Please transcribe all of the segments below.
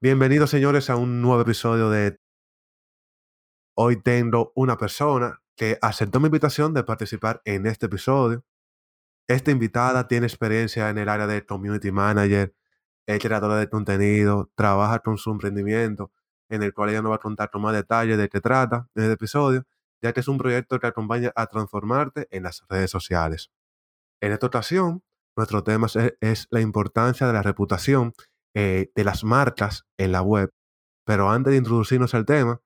Bienvenidos, señores, a un nuevo episodio de Hoy tengo una persona que aceptó mi invitación de participar en este episodio. Esta invitada tiene experiencia en el área de community manager, es creadora de contenido, trabaja con su emprendimiento, en el cual ella nos va a contar con más detalles de qué trata en este episodio, ya que es un proyecto que acompaña a transformarte en las redes sociales. En esta ocasión, nuestro tema es, es la importancia de la reputación eh, de las marcas en la web. Pero antes de introducirnos al tema,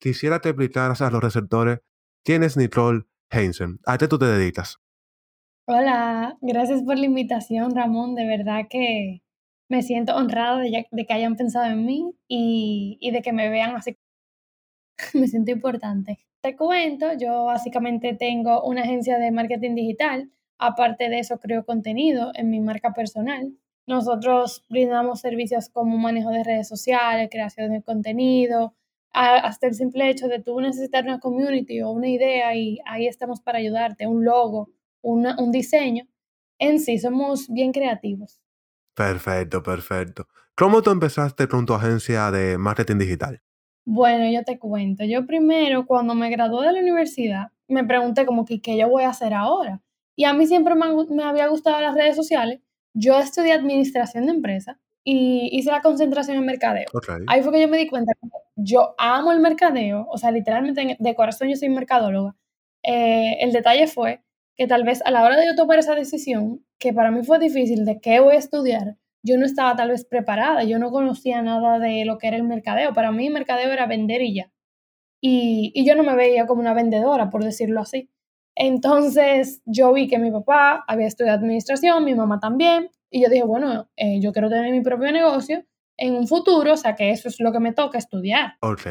quisiera que explicaras a los receptores quién es Nicole Heinzen. ¿A qué tú te dedicas? Hola, gracias por la invitación, Ramón. De verdad que me siento honrado de, que hayan pensado en mí y, y de que me vean así. me siento importante. Te cuento, yo básicamente tengo una agencia de marketing digital. Aparte de eso, creo contenido en mi marca personal. Nosotros brindamos servicios como manejo de redes sociales, creación de contenido, hasta el simple hecho de tú necesitar una community o una idea y ahí estamos para ayudarte, un logo, un diseño. En sí, somos bien creativos. Perfecto, perfecto. ¿Cómo tú empezaste con tu agencia de marketing digital? Bueno, yo te cuento. Yo primero, cuando me gradué de la universidad, me pregunté como que qué yo voy a hacer ahora. Y a mí siempre me, me había gustado las redes sociales. Yo estudié administración de empresas y hice la concentración en mercadeo. Ahí fue que yo me di cuenta que yo amo el mercadeo, o sea, literalmente de corazón yo soy mercadóloga. Eh, el detalle fue que tal vez a la hora de yo tomar esa decisión, que para mí fue difícil de qué voy a estudiar, yo no estaba tal vez preparada, yo no conocía nada de lo que era el mercadeo. Para mí, mercadeo era vender y ya. Y, y yo no me veía como una vendedora, por decirlo así. Entonces, yo vi que mi papá había estudiado administración, mi mamá también, y yo dije, bueno, eh, yo quiero tener mi propio negocio en un futuro, o sea que eso es lo que me toca estudiar. Ok.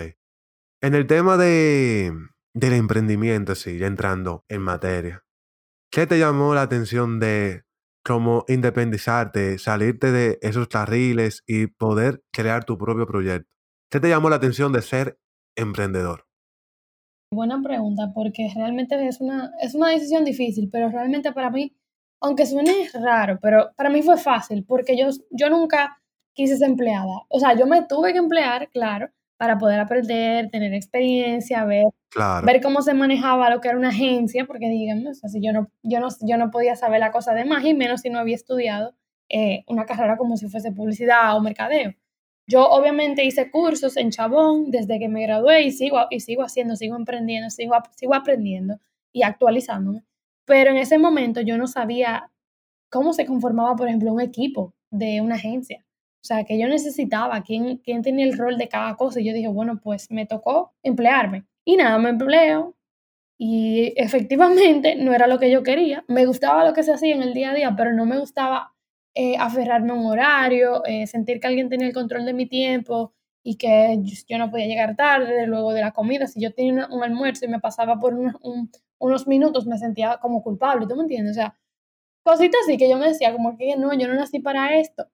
En el tema de, del emprendimiento, sí, ya entrando en materia, ¿qué te llamó la atención de cómo independizarte, salirte de esos carriles y poder crear tu propio proyecto? ¿Qué te llamó la atención de ser emprendedor? Buena pregunta, porque realmente es una, es una decisión difícil, pero realmente para mí aunque suene raro, pero para mí fue fácil porque yo, yo nunca quise ser empleada. O sea, yo me tuve que emplear, claro, para poder aprender, tener experiencia, ver, ver cómo se manejaba lo que era una agencia, porque díganme, o sea, si yo no, yo, no, yo no podía saber la cosa de más y menos si no había estudiado eh, una carrera como si fuese publicidad o mercadeo. Yo obviamente hice cursos en Chabón desde que me gradué y sigo, y sigo haciendo, sigo emprendiendo, sigo, sigo aprendiendo y actualizándome. Pero en ese momento yo no sabía cómo se conformaba, por ejemplo, un equipo de una agencia. O sea, que yo necesitaba, quién, quién tenía el rol de cada cosa. Y yo dije, bueno, pues me tocó emplearme. Y nada, me empleo. Y efectivamente no era lo que yo quería. Me gustaba lo que se hacía en el día a día, pero no me gustaba eh, aferrarme a un horario, eh, sentir que alguien tenía el control de mi tiempo y que yo no podía llegar tarde luego de la comida. Si yo tenía un almuerzo y me pasaba por un, unos minutos me sentía como culpable, ¿tú me entiendes? O sea, cositas así que yo me decía como que no, yo no nací para esto.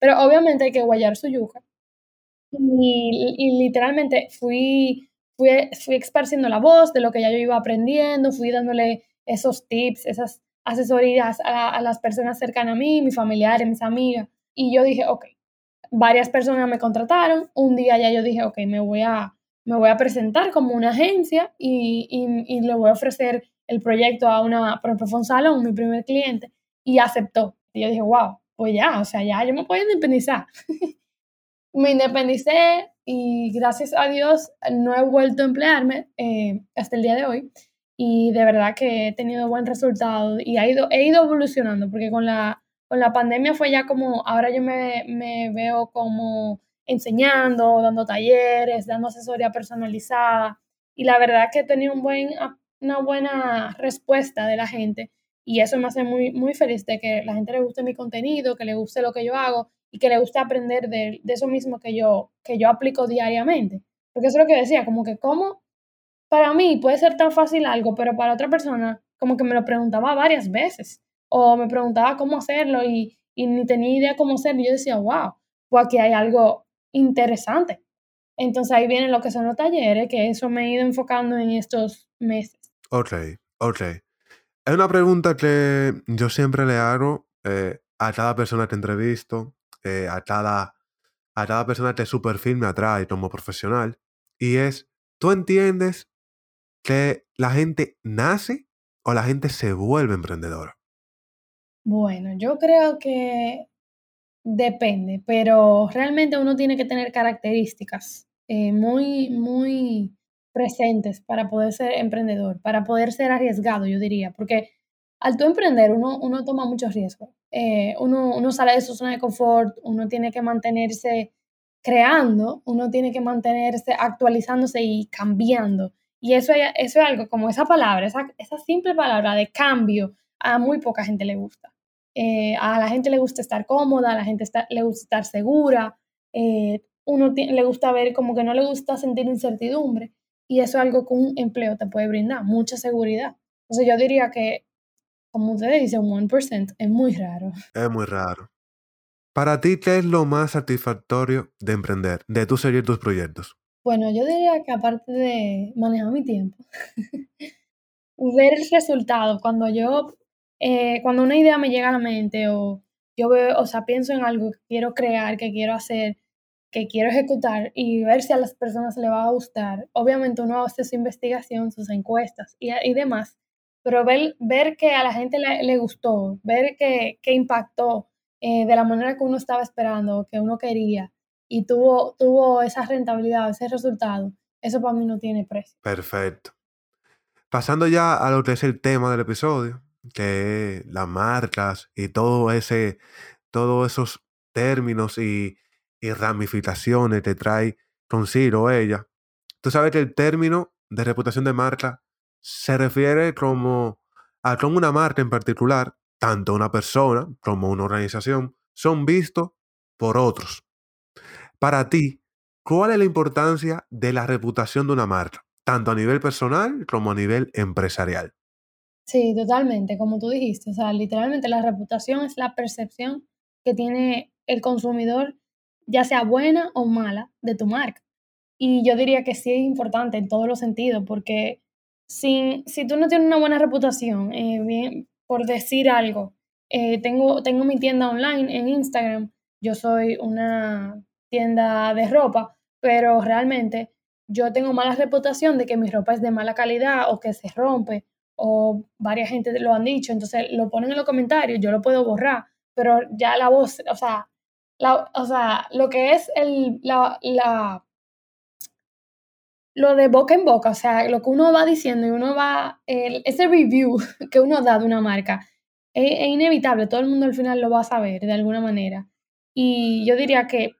Pero obviamente hay que guayar su yuca. Y, y literalmente fui, fui, fui esparciendo la voz de lo que ya yo iba aprendiendo, fui dándole esos tips, esas asesorías a, a las personas cercanas a mí, mis familiares, mis amigas. Y yo dije, ok, varias personas me contrataron. Un día ya yo dije, ok, me voy a, me voy a presentar como una agencia y, y, le voy a ofrecer el proyecto a una, por ejemplo, fue un salón, mi primer cliente, y aceptó. Y yo dije, wow, pues ya, o sea, ya yo me puedo independizar. me independicé y gracias a Dios no he vuelto a emplearme eh, hasta el día de hoy. Y de verdad que he tenido buen resultado y ha ido, he ido evolucionando, porque con la, con la pandemia fue ya como, ahora yo me, me veo como enseñando, dando talleres, dando asesoría personalizada. Y la verdad que he tenido un buen, una buena respuesta de la gente y eso me hace muy, muy feliz de que la gente le guste mi contenido, que le guste lo que yo hago y que le guste aprender de, de eso mismo que yo, que yo aplico diariamente. Porque eso es lo que decía, como que cómo para mí puede ser tan fácil algo, pero para otra persona como que me lo preguntaba varias veces o me preguntaba cómo hacerlo y, y ni tenía idea cómo hacerlo y yo decía, wow, pues aquí hay algo interesante. Entonces ahí vienen lo que son los talleres, que eso me he ido enfocando en estos meses. Ok, ok. Es una pregunta que yo siempre le hago eh, a cada persona que entrevisto, eh, a, cada, a cada persona que su perfil me atrae como profesional. Y es, ¿tú entiendes que la gente nace o la gente se vuelve emprendedora? Bueno, yo creo que depende, pero realmente uno tiene que tener características eh, muy, muy presentes para poder ser emprendedor, para poder ser arriesgado, yo diría, porque al tú emprender uno, uno toma muchos riesgos. Eh, uno, uno sale de su zona de confort, uno tiene que mantenerse creando, uno tiene que mantenerse actualizándose y cambiando. Y eso, eso es algo como esa palabra, esa, esa simple palabra de cambio, a muy poca gente le gusta. Eh, a la gente le gusta estar cómoda, a la gente le gusta estar segura, eh, uno le gusta ver como que no le gusta sentir incertidumbre y eso es algo que un empleo te puede brindar, mucha seguridad. Entonces yo diría que, como ustedes dicen, un 1% es muy raro. Es muy raro. Para ti, ¿qué es lo más satisfactorio de emprender, de tú seguir tus proyectos? Bueno, yo diría que aparte de manejar mi tiempo, ver el resultado, cuando yo, eh, cuando una idea me llega a la mente o yo veo, o sea, pienso en algo que quiero crear, que quiero hacer, que quiero ejecutar y ver si a las personas le va a gustar. Obviamente uno hace su investigación, sus encuestas y, demás, pero ver, ver que a la gente le, le gustó, ver que, que impactó eh, de la manera que uno estaba esperando, que uno quería, y tuvo, tuvo esa rentabilidad, ese resultado, eso para mí no tiene precio. Perfecto. Pasando ya a lo que es el tema del episodio, que es las marcas y todo ese, todos esos términos y, y ramificaciones que trae consigo ella. Tú sabes que el término de reputación de marca se refiere como a cómo una marca en particular, tanto una persona como una organización, son vistos por otros. Para ti, ¿cuál es la importancia de la reputación de una marca, tanto a nivel personal como a nivel empresarial? Sí, totalmente, como tú dijiste, o sea, literalmente la reputación es la percepción que tiene el consumidor, ya sea buena o mala, de tu marca. Y yo diría que sí es importante en todos los sentidos, porque si, si tú no tienes una buena reputación, eh, bien, por decir algo, eh, tengo, tengo mi tienda online en Instagram, yo soy una tienda de ropa, pero realmente yo tengo mala reputación de que mi ropa es de mala calidad o que se rompe o varias gente lo han dicho, entonces lo ponen en los comentarios, yo lo puedo borrar, pero ya la voz, o sea, o sea lo que es el, la, la, lo de boca en boca, o sea, lo que uno va diciendo y uno va, el, ese review que uno da de una marca, es, es inevitable, todo el mundo al final lo va a saber de alguna manera. Y yo diría que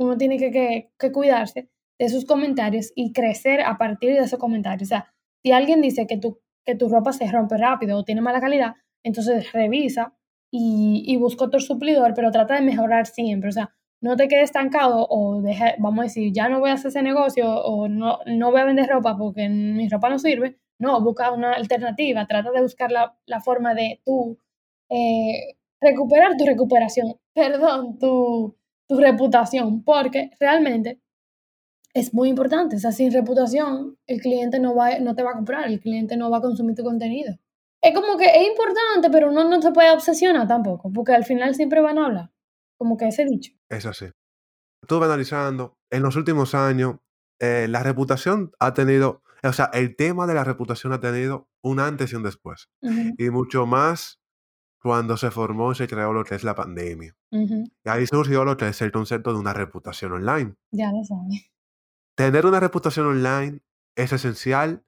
uno tiene que, cuidarse de sus comentarios y crecer a partir de esos comentarios. O sea, si alguien dice que tu, que tu ropa se rompe rápido o tiene mala calidad, entonces revisa y, y busca otro suplidor, pero trata de mejorar siempre. O sea, no te quedes estancado o deja, vamos a decir, ya no voy a hacer ese negocio o no, no voy a vender ropa porque mi ropa no sirve. No, busca una alternativa, trata de buscar la, forma de tú eh, recuperar tu recuperación, perdón, tu, tu reputación, porque realmente es muy importante. O sea, sin reputación, el cliente no, va, no te va a comprar, el cliente no va a consumir tu contenido. Es como que es importante, pero uno no se puede obsesionar tampoco, porque al final siempre van a hablar. Como que ese dicho. Es así. Estuve analizando, en los últimos años, eh, la reputación ha tenido, o sea, el tema de la reputación ha tenido un antes y un después. Y mucho más cuando se formó y se creó lo que es la pandemia. Y ahí surgió lo que es el concepto de una reputación online. Ya lo sabes. Tener una reputación online es esencial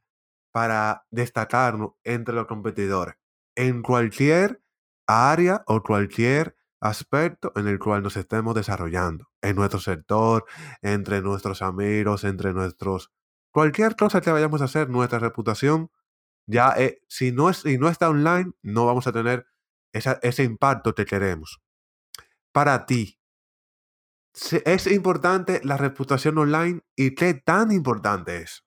para destacarnos entre los competidores en cualquier área o cualquier aspecto en el cual nos estemos desarrollando, en nuestro sector, entre nuestros amigos, entre nuestros... Cualquier cosa que vayamos a hacer, nuestra reputación, ya si, no es, si no está online, no vamos a tener ese impacto que queremos. Para ti, ¿es importante la reputación online y qué tan importante es?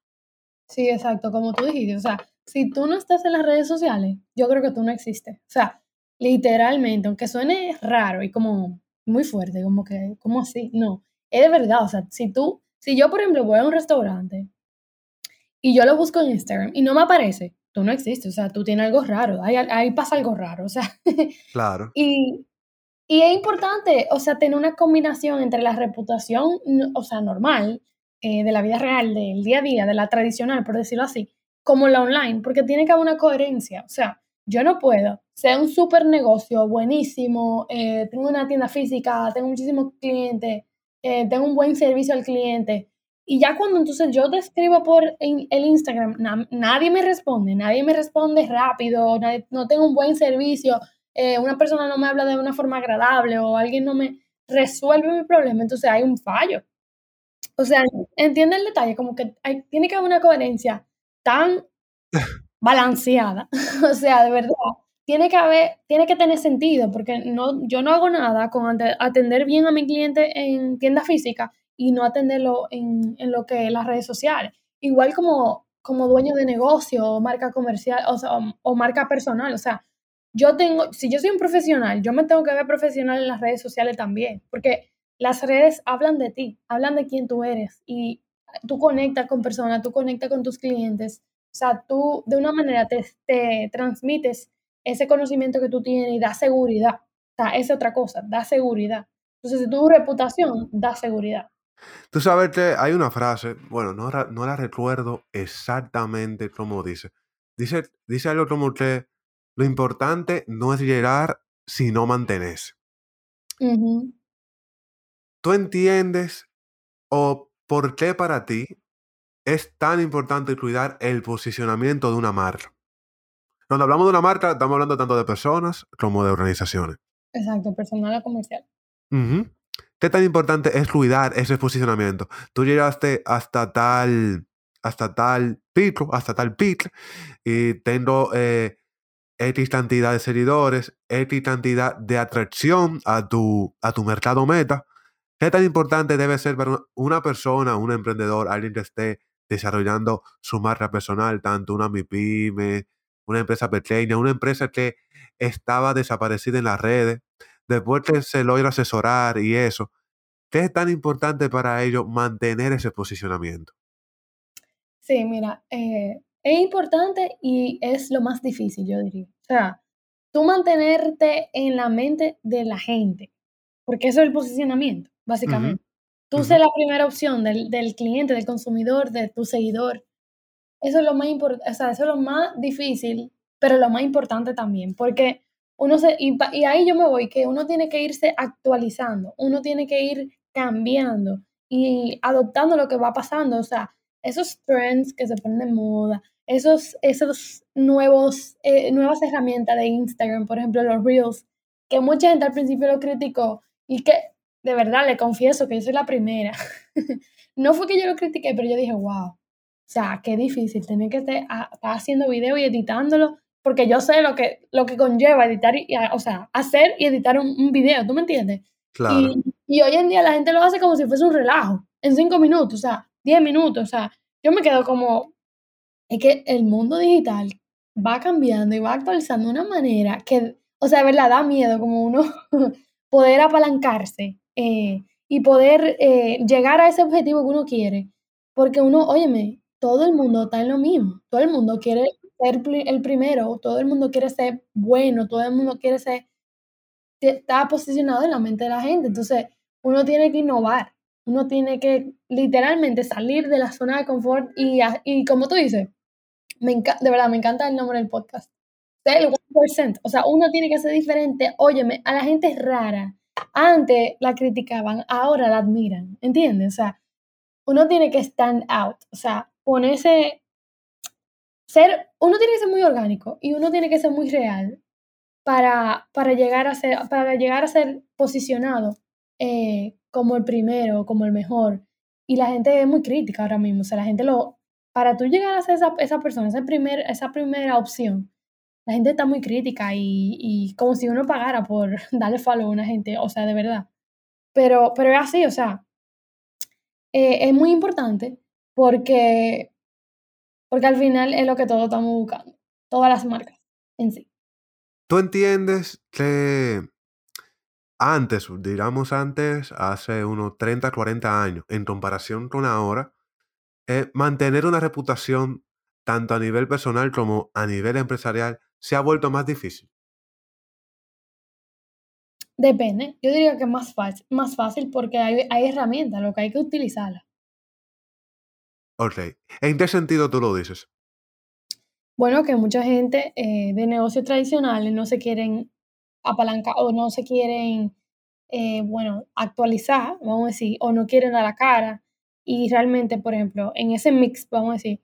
Sí, exacto, como tú dijiste, o sea, si tú no estás en las redes sociales, yo creo que tú no existes. O sea, literalmente, aunque suene raro y como muy fuerte, como que, ¿cómo así? No, es de verdad, o sea, si tú, si yo, por ejemplo, voy a un restaurante y yo lo busco en Instagram y no me aparece, tú no existes, o sea, tú tienes algo raro, ahí, ahí pasa algo raro, o sea. Claro. y, Y es importante, o sea, tener una combinación entre la reputación, o sea, normal, eh, de la vida real, del día a día, de la tradicional, por decirlo así, como la online, porque tiene que haber una coherencia. O sea, yo no puedo ser un súper negocio buenísimo, eh, tengo una tienda física, tengo muchísimos clientes, eh, tengo un buen servicio al cliente. Y ya cuando entonces yo te escribo por el Instagram, nadie me responde, nadie me responde rápido, no tengo un buen servicio, eh, una persona no me habla de una forma agradable o alguien no me resuelve mi problema, entonces hay un fallo. O sea, entiende el detalle, como que tiene que haber una coherencia tan balanceada. o sea, de verdad, tiene que haber, tiene que tener sentido, porque no, yo no hago nada con atender bien a mi cliente en tienda física y no atenderlo en, en lo que es las redes sociales. Igual como, como dueño de negocio o marca comercial o, o, marca personal. O sea, yo tengo, si yo soy un profesional, yo me tengo que ver profesional en las redes sociales también, porque las redes hablan de ti, hablan de quién tú eres y tú conectas con personas, tú conectas con tus clientes. O sea, tú de una manera te, te transmites ese conocimiento que tú tienes y da seguridad. O sea, es otra cosa, da seguridad. Entonces, tu reputación da seguridad. Tú sabes que hay una frase, bueno, no, no la recuerdo exactamente cómo dice. Dice, dice algo como que lo importante no es llegar, sino mantenerse. ¿Tú entiendes o por qué para ti es tan importante cuidar el posicionamiento de una marca? Cuando hablamos de una marca, estamos hablando tanto de personas como de organizaciones. Exacto, personal o comercial. ¿Qué tan importante es cuidar ese posicionamiento? Tú llegaste hasta tal, hasta tal pico, hasta tal pico, y tengo eh, X cantidad de seguidores, X cantidad de atracción a tu, a tu mercado meta. ¿Qué tan importante debe ser para una persona, un emprendedor, alguien que esté desarrollando su marca personal, tanto una MIPYME, una empresa pequeña, una empresa que estaba desaparecida en las redes, después que se logra asesorar y eso, ¿qué es tan importante para ellos mantener ese posicionamiento? Sí, mira, eh, es importante y es lo más difícil, yo diría. O sea, tú mantenerte en la mente de la gente, porque eso es el posicionamiento básicamente. Tú ser la primera opción del, del, cliente, del consumidor, de tu seguidor. Eso es lo más importante, o sea, eso es lo más difícil, pero lo más importante también, porque uno se, y, y, ahí yo me voy, que uno tiene que irse actualizando, uno tiene que ir cambiando y adoptando lo que va pasando, o sea, esos trends que se ponen de moda, esos, esos nuevos, eh, nuevas herramientas de Instagram, por ejemplo, los Reels, que mucha gente al principio lo criticó y que de verdad, le confieso que yo soy la primera. no fue que yo lo critiqué, pero yo dije, wow, o sea, qué difícil tener que estar, haciendo video y editándolo, porque yo sé lo que, lo que conlleva editar, y, o sea, hacer y editar un, video, ¿tú me entiendes? Claro. Y, y, hoy en día la gente lo hace como si fuese un relajo, en cinco minutos, o sea, diez minutos, o sea, yo me quedo como, es que el mundo digital va cambiando y va actualizando de una manera que, o sea, de verdad da miedo como uno poder apalancarse eh, y poder eh, llegar a ese objetivo que uno quiere. Porque uno, óyeme, todo el mundo está en lo mismo. Todo el mundo quiere ser el primero, todo el mundo quiere ser bueno, todo el mundo quiere ser, está posicionado en la mente de la gente. Entonces, uno tiene que innovar, uno tiene que literalmente salir de la zona de confort y, y como tú dices, me de verdad, me encanta el nombre del podcast. El 1%. O sea, uno tiene que ser diferente. Óyeme, a la gente es rara antes la criticaban, ahora la admiran, ¿entiendes? O sea, uno tiene que stand out, o sea, ponerse, ser, uno tiene que ser muy orgánico y uno tiene que ser muy real para, para, llegar, a ser, para llegar a ser posicionado eh, como el primero, como el mejor. Y la gente es muy crítica ahora mismo, o sea, la gente lo, para tú llegar a ser esa, esa persona, esa, primer, esa primera opción, la gente está muy crítica y, como si uno pagara por darle follow a una gente, o sea, de verdad. Pero, pero es así, o sea, eh, es muy importante porque, porque al final es lo que todos estamos buscando, todas las marcas en sí. ¿Tú entiendes que antes, digamos antes, hace unos 30, 40 años, en comparación con ahora, eh, mantener una reputación tanto a nivel personal como a nivel empresarial se ha vuelto más difícil? Depende. Yo diría que es más fácil, más fácil porque hay, hay herramientas, lo que hay que utilizarlas. Ok. ¿En qué sentido tú lo dices? Bueno, que mucha gente eh, de negocios tradicionales no se quieren apalancar o no se quieren, eh, bueno, actualizar, vamos a decir, o no quieren dar la cara. Y realmente, por ejemplo, en ese mix, vamos a decir,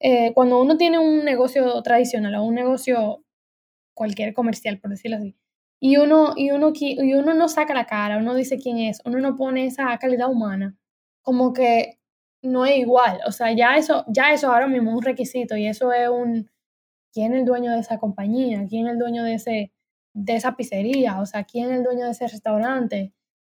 eh, cuando uno tiene un negocio tradicional o un negocio cualquier comercial, por decirlo así, y uno, y uno, y uno no saca la cara, uno dice quién es, uno no pone esa calidad humana, como que no es igual. O sea, ya eso, ya eso ahora mismo es un requisito y eso es un, ¿quién es el dueño de esa compañía? ¿Quién es el dueño de, ese, de esa pizzería? O sea, ¿quién es el dueño de ese restaurante?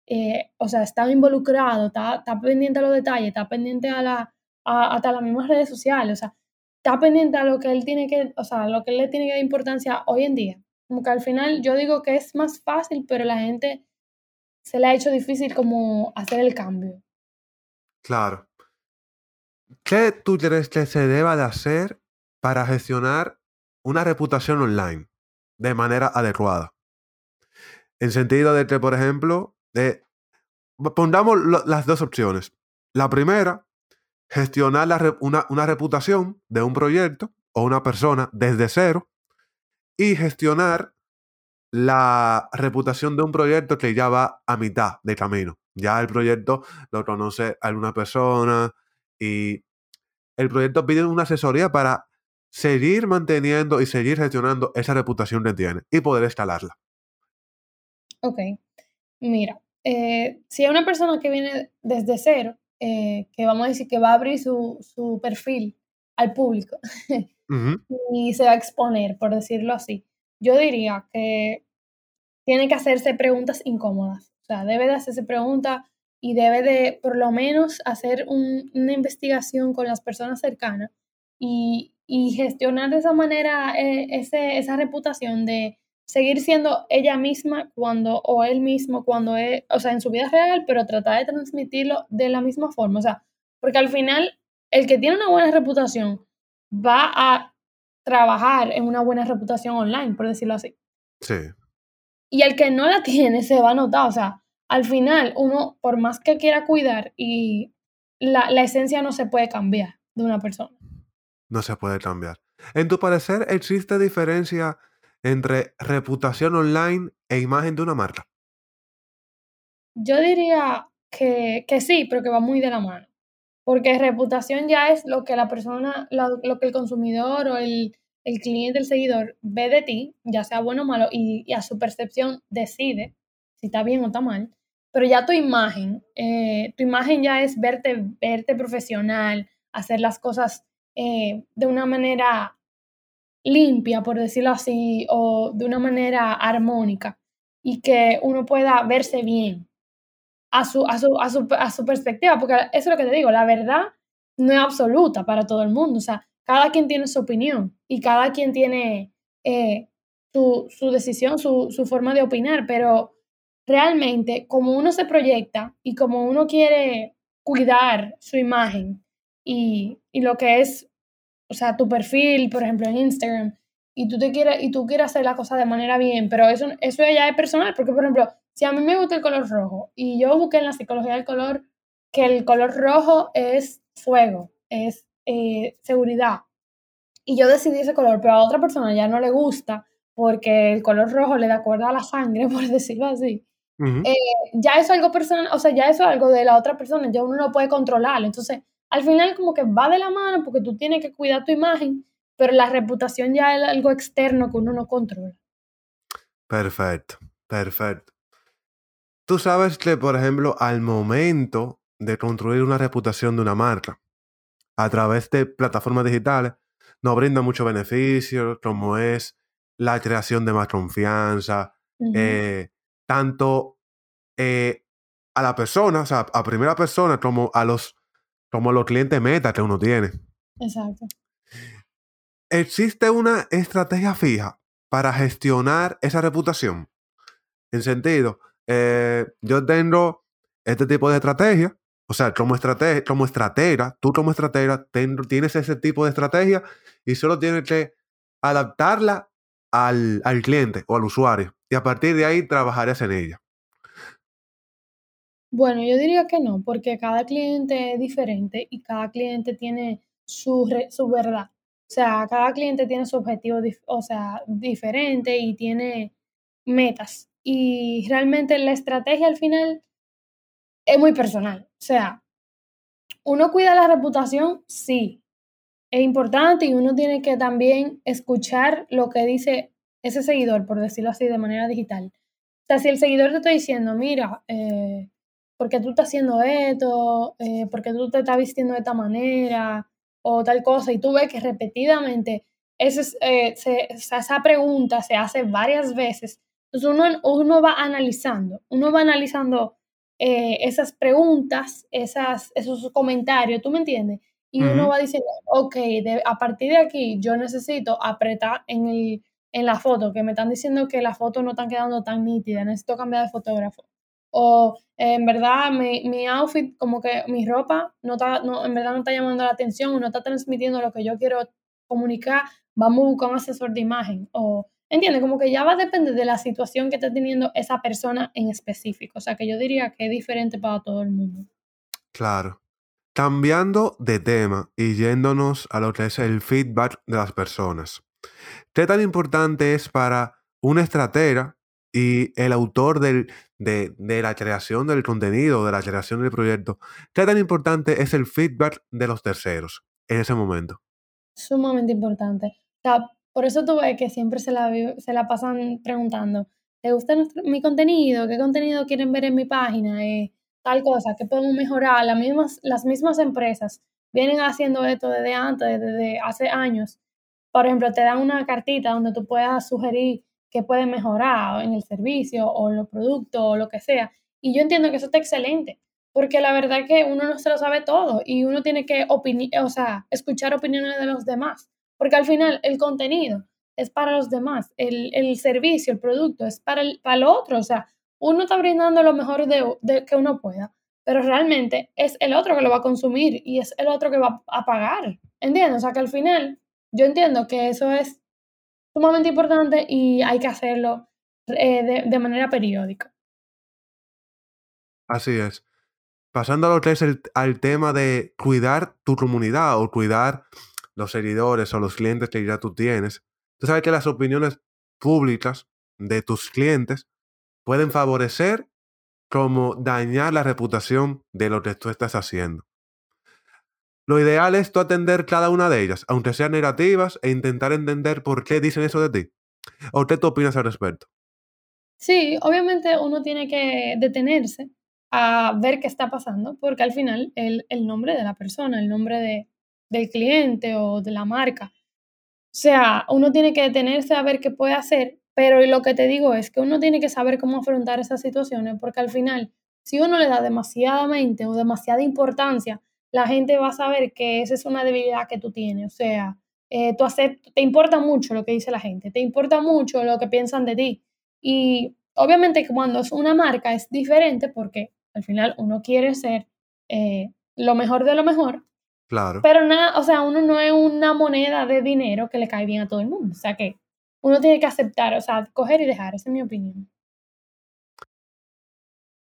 Eh, o sea, está involucrado, está, está, pendiente a los detalles, está pendiente a la, a, hasta las mismas redes sociales, o sea, está pendiente a lo que él tiene que, o sea, lo que él le tiene que dar importancia hoy en día. Como que al final yo digo que es más fácil, pero la gente se le ha hecho difícil como hacer el cambio. Claro. ¿Qué tú crees que se deba de hacer para gestionar una reputación online de manera adecuada? En sentido de que, por ejemplo, pongamos las dos opciones. La primera, gestionar una, una reputación de un proyecto o una persona desde cero y gestionar la reputación de un proyecto que ya va a mitad de camino. Ya el proyecto lo conoce alguna persona y el proyecto pide una asesoría para seguir manteniendo y seguir gestionando esa reputación que tiene y poder escalarla. Ok, mira, eh, si hay una persona que viene desde cero, eh, que vamos a decir que va a abrir su, su perfil al público y se va a exponer, por decirlo así, yo diría que tiene que hacerse preguntas incómodas. O sea, debe de hacerse preguntas y debe de por lo menos hacer una investigación con las personas cercanas y, gestionar de esa manera eh, ese, esa reputación de seguir siendo ella misma cuando o él mismo cuando es, o sea, en su vida real, pero tratar de transmitirlo de la misma forma. O sea, porque al final el que tiene una buena reputación va a trabajar en una buena reputación online, por decirlo así. Sí. Y el que no la tiene se va a notar, o sea, al final uno, por más que quiera cuidar, y la, esencia no se puede cambiar de una persona. No se puede cambiar. En tu parecer, ¿existe diferencia entre reputación online e imagen de una marca? Yo diría que, sí, pero que va muy de la mano. Porque reputación ya es lo que la persona, lo, que el consumidor o el, cliente, el seguidor ve de ti, ya sea bueno o malo, y, y, a su percepción decide si está bien o está mal pero ya tu imagen, eh, tu imagen ya es verte, verte profesional, hacer las cosas eh, de una manera limpia, por decirlo así, o de una manera armónica, y que uno pueda verse bien a su, a su, a su, a su perspectiva, porque eso es lo que te digo, la verdad no es absoluta para todo el mundo, o sea, cada quien tiene su opinión y cada quien tiene eh, su, su, decisión, su, su forma de opinar, pero realmente como uno se proyecta y como uno quiere cuidar su imagen y, lo que es, o sea, tu perfil, por ejemplo, en Instagram, y tú, te quieres, y tú quieres hacer la cosa de manera bien, pero eso, eso ya es personal, porque, por ejemplo, si a mí me gusta el color rojo y yo busqué en la psicología del color que el color rojo es fuego, es eh, seguridad, y yo decidí ese color, pero a otra persona ya no le gusta porque el color rojo le da cuerda a la sangre, por decirlo así. Eh, ya eso es algo personal, o sea, ya eso es algo de la otra persona, ya uno no puede controlarlo. Entonces, al final como que va de la mano porque tú tienes que cuidar tu imagen, pero la reputación ya es algo externo que uno no controla. Perfecto, perfecto. Tú sabes que, por ejemplo, al momento de construir una reputación de una marca a través de plataformas digitales, nos brinda muchos beneficios, como es la creación de más confianza, tanto eh, a la persona, o sea, a primera persona, como a los, como los clientes meta que uno tiene. Exacto. ¿Existe una estrategia fija para gestionar esa reputación? En sentido, eh, yo tengo este tipo de estrategia, o sea, como, estratega, como estratega, tú como estratega tienes ese tipo de estrategia y solo tienes que adaptarla al, al cliente o al usuario y a partir de ahí trabajarías en ella. Bueno, yo diría que no, porque cada cliente es diferente y cada cliente tiene su, su verdad. O sea, cada cliente tiene su objetivo, o sea, diferente y tiene metas. Y realmente la estrategia al final es muy personal. O sea, uno cuida la reputación, sí, es importante y uno tiene que también escuchar lo que dice ese seguidor, por decirlo así, de manera digital. O sea, si el seguidor te está diciendo, mira, eh, porque tú estás haciendo esto, eh, porque tú te estás vistiendo de esta manera o tal cosa, y tú ves que repetidamente ese, eh, esa pregunta se hace varias veces, entonces uno, uno va analizando, uno va analizando eh, esas preguntas, esas, esos comentarios, ¿tú me entiendes? Y uno va diciendo, ok, a partir de aquí yo necesito apretar en, el, en la foto, que me están diciendo que la foto no están quedando tan nítida, necesito cambiar de fotógrafo o en verdad mi, mi, outfit, como que mi ropa, no está, no, en verdad no está llamando la atención no está transmitiendo lo que yo quiero comunicar, vamos a un asesor de imagen. O, ¿entiendes? Como que ya va a depender de la situación que esté teniendo esa persona en específico. O sea, que yo diría que es diferente para todo el mundo. Claro. Cambiando de tema y yéndonos a lo que es el feedback de las personas. ¿Qué tan importante es para una estratega y el autor del, de, de, la creación del contenido, de la creación del proyecto, ¿qué tan importante es el feedback de los terceros en ese momento? Sumamente importante. O sea, por eso tú ves que siempre se la, se la pasan preguntando, ¿te gusta mi contenido? ¿Qué contenido quieren ver en mi página? Eh, tal cosa, ¿qué podemos mejorar? Las mismas, las mismas empresas vienen haciendo esto desde antes, desde hace años. Por ejemplo, te dan una cartita donde tú puedas sugerir que puede mejorar en el servicio o en los productos o lo que sea. Y yo entiendo que eso está excelente, porque la verdad es que uno no se lo sabe todo y uno tiene que o sea, escuchar opiniones de los demás, porque al final el contenido es para los demás, el, el servicio, el producto es para el, para el otro, o sea, uno está brindando lo mejor de, de, que uno pueda, pero realmente es el otro que lo va a consumir y es el otro que va a pagar, ¿entiendes? O sea, que al final yo entiendo que eso es sumamente importante y hay que hacerlo eh, de, manera periódica. Así es. Pasando a lo que es el, al tema de cuidar tu comunidad o cuidar los seguidores o los clientes que ya tú tienes. Tú sabes que las opiniones públicas de tus clientes pueden favorecer como dañar la reputación de lo que tú estás haciendo. Lo ideal es tú atender cada una de ellas, aunque sean negativas, e intentar entender por qué dicen eso de ti. ¿O qué tú opinas al respecto? Sí, obviamente uno tiene que detenerse a ver qué está pasando, porque al final el, el nombre de la persona, el nombre de, del cliente o de la marca, o sea, uno tiene que detenerse a ver qué puede hacer, pero lo que te digo es que uno tiene que saber cómo afrontar esas situaciones, porque al final, si uno le da demasiada mente o demasiada importancia la gente va a saber que esa es una debilidad que tú tienes. O sea, eh, tú te importa mucho lo que dice la gente, te importa mucho lo que piensan de ti. Y obviamente cuando es una marca es diferente porque al final uno quiere ser eh, lo mejor de lo mejor. Claro. Pero nada, o sea, uno no es una moneda de dinero que le cae bien a todo el mundo. O sea que uno tiene que aceptar, o sea, coger y dejar, esa es mi opinión.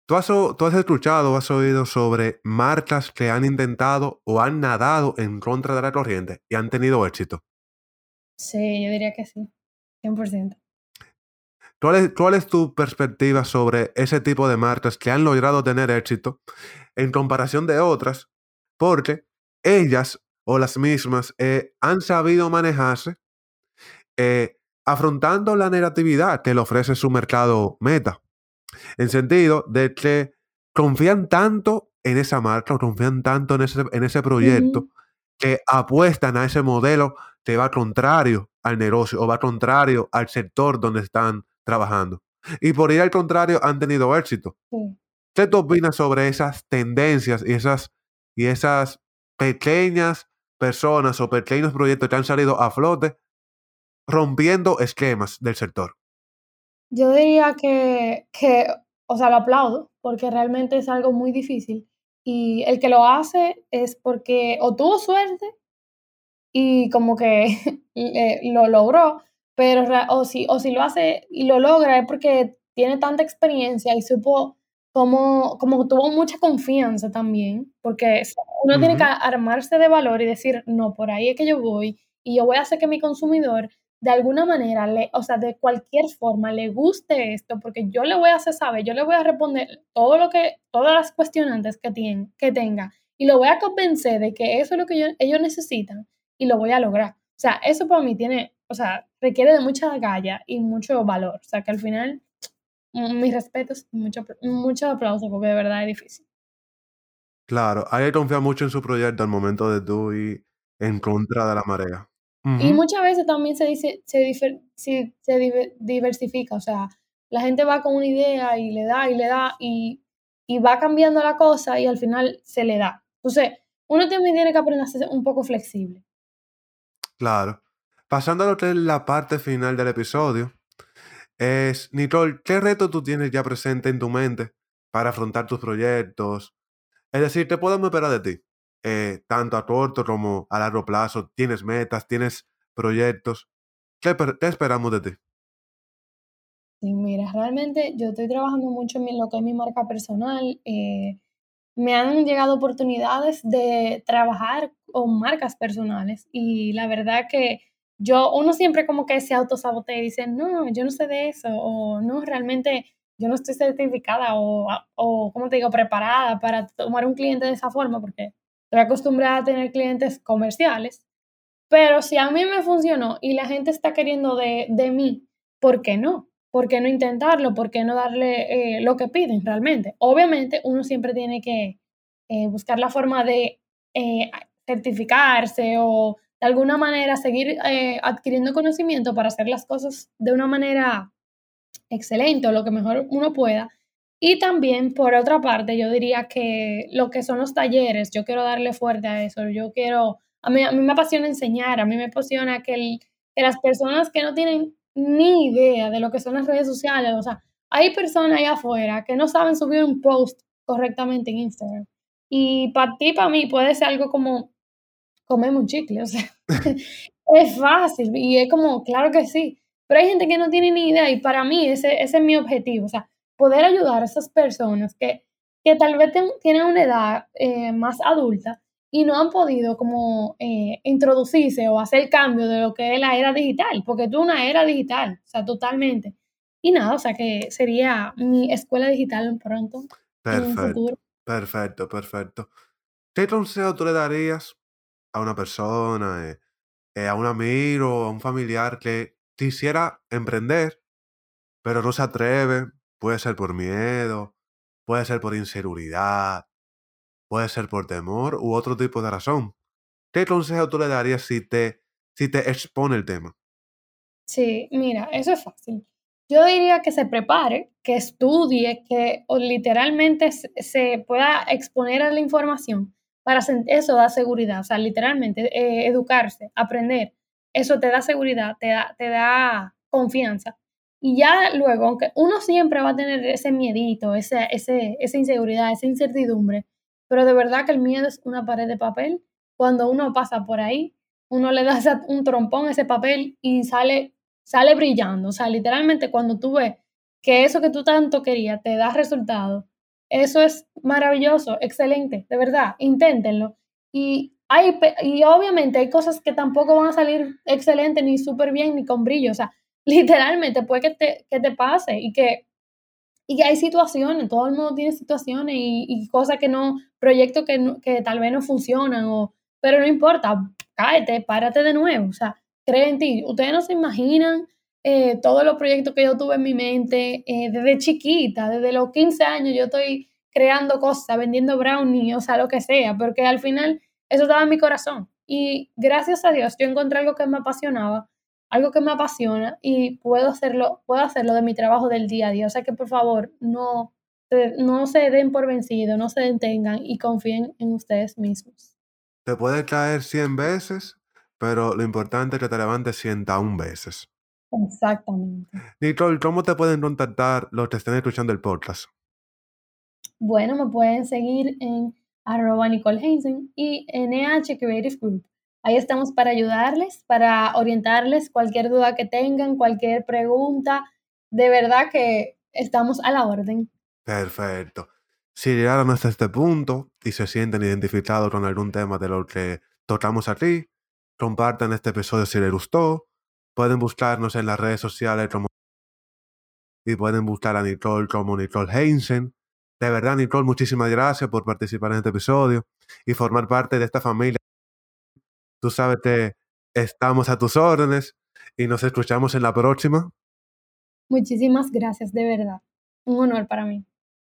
¿Tú has, ¿Tú has escuchado o has oído sobre marcas que han intentado o han nadado en contra de la corriente y han tenido éxito? Sí, yo diría que sí, 100%. ¿Cuál es, ¿Cuál es tu perspectiva sobre ese tipo de marcas que han logrado tener éxito en comparación de otras? Porque ellas o las mismas eh, han sabido manejarse eh, afrontando la negatividad que le ofrece su mercado meta. En sentido de que confían tanto en esa marca, confían tanto en ese, en ese proyecto, que apuestan a ese modelo que va contrario al negocio o va contrario al sector donde están trabajando. Y por ir al contrario han tenido éxito. ¿Qué tú opinas sobre esas tendencias y esas, y esas pequeñas personas o pequeños proyectos que han salido a flote rompiendo esquemas del sector? Yo diría que, que, o sea, lo aplaudo, porque realmente es algo muy difícil. Y el que lo hace es porque o tuvo suerte y como que lo logró, pero o si, o si lo hace y lo logra es porque tiene tanta experiencia y supo como, como tuvo mucha confianza también, porque uno tiene que armarse de valor y decir, no, por ahí es que yo voy y yo voy a hacer que mi consumidor de alguna manera, le, o sea, de cualquier forma le guste esto, porque yo le voy a hacer saber, yo le voy a responder todo lo que, todas las cuestionantes que, tiene, que tenga y lo voy a convencer de que eso es lo que ellos necesitan y lo voy a lograr. O sea, eso para mí tiene, o sea, requiere de mucha galla y mucho valor. O sea, que al final, mm, mis respetos y mucho, mucho aplauso porque de verdad es difícil. Claro, hay que confiar mucho en su proyecto al momento de tú ir en contra de la marea. Y muchas veces también se dice, se, se diversifica, o sea, la gente va con una idea y le da y le da y, y va cambiando la cosa y al final se le da. Entonces, uno también tiene que aprender a ser un poco flexible. Claro. Pasando a lo que es la parte final del episodio, es, Nicole, ¿qué reto tú tienes ya presente en tu mente para afrontar tus proyectos? Es decir, ¿qué podemos esperar de ti? Eh, tanto a corto como a largo plazo. ¿Tienes metas? ¿Tienes proyectos? ¿Qué, esperamos de ti? Sí, mira, realmente yo estoy trabajando mucho en lo que es mi marca personal. Eh, me han llegado oportunidades de trabajar con marcas personales y la verdad que yo, uno siempre como que se autosabotea y dice, no, yo no sé de eso, o no, realmente yo no estoy certificada o, o, como te digo, preparada para tomar un cliente de esa forma, porque estoy acostumbrada a tener clientes comerciales. Pero si a mí me funcionó y la gente está queriendo de, mí, ¿por qué no? ¿Por qué no intentarlo? ¿Por qué no darle eh, lo que piden realmente? Obviamente uno siempre tiene que eh, buscar la forma de eh, certificarse o de alguna manera seguir adquiriendo conocimiento para hacer las cosas de una manera excelente o lo que mejor uno pueda. Y también, por otra parte, yo diría que lo que son los talleres, yo quiero darle fuerte a eso, yo quiero, a mí, a mí me apasiona enseñar, a mí me apasiona que, que las personas que no tienen ni idea de lo que son las redes sociales, o sea, hay personas allá afuera que no saben subir un post correctamente en Instagram. Y para ti, para mí, puede ser algo como comemos un chicle, o sea, es fácil y es como, claro que sí, pero hay gente que no tiene ni idea y para mí ese, ese es mi objetivo, o sea, poder ayudar a esas personas que, que tal vez tienen una edad eh, más adulta y no han podido como eh, introducirse o hacer cambio de lo que es la era digital, porque tú una era digital, o sea, totalmente. Y nada, o sea, que sería mi escuela digital pronto. Perfecto, perfecto, perfecto. ¿Qué consejo tú le darías a una persona, eh, eh, a un amigo, a un familiar que quisiera emprender, pero no se atreve, puede ser por miedo, puede ser por inseguridad, puede ser por temor u otro tipo de razón. ¿Qué consejo tú le darías si te, si te expone el tema? Sí, mira, eso es fácil. Yo diría que se prepare, que estudie, que literalmente se pueda exponer a la información para eso da seguridad, o sea, literalmente eh, educarse, aprender, eso te da seguridad, te da, te da confianza. Y ya luego, aunque uno siempre va a tener ese miedito, ese, ese, esa inseguridad, esa incertidumbre, pero de verdad que el miedo es una pared de papel. Cuando uno pasa por ahí, uno le da un trompón a ese papel y sale, sale brillando. O sea, literalmente cuando tú ves que eso que tú tanto querías te da resultado, eso es maravilloso, excelente, de verdad, inténtenlo. Y, hay, y obviamente hay cosas que tampoco van a salir excelente, ni súper bien, ni con brillo. O sea, literalmente puede que te, que te pase y que, y que hay situaciones, todo el mundo tiene situaciones y, cosas que no, proyectos que, que tal vez no funcionan, o, pero no importa, cáete, párate de nuevo. O sea, cree en ti. Ustedes no se imaginan eh, todos los proyectos que yo tuve en mi mente eh, desde chiquita, desde los 15 años yo estoy creando cosas, vendiendo brownie, o sea, lo que sea, porque al final eso estaba en mi corazón. Y gracias a Dios yo encontré algo que me apasionaba, algo que me apasiona y puedo hacerlo, puedo hacerlo de mi trabajo del día a día. O sea que por favor no, no se den por vencido, no se detengan y confíen en ustedes mismos. Te puede caer 100 veces, pero lo importante es que te levantes 101 veces. Exactamente. Nicole, ¿cómo te pueden contactar los que estén escuchando el podcast? Bueno, me pueden seguir en arroba Nicole Hansen y NH Creative Group. Ahí estamos para ayudarles, para orientarles cualquier duda que tengan, cualquier pregunta. De verdad que estamos a la orden. Perfecto. Si llegaron hasta este punto y se sienten identificados con algún tema de lo que tocamos aquí, compartan este episodio si les gustó. Pueden buscarnos en las redes sociales como y pueden buscar a Nicole como Nicole Heinsen. De verdad, Nicole, muchísimas gracias por participar en este episodio y formar parte de esta familia. Tú sabes que estamos a tus órdenes y nos escuchamos en la próxima. Muchísimas gracias, de verdad. Un honor para mí.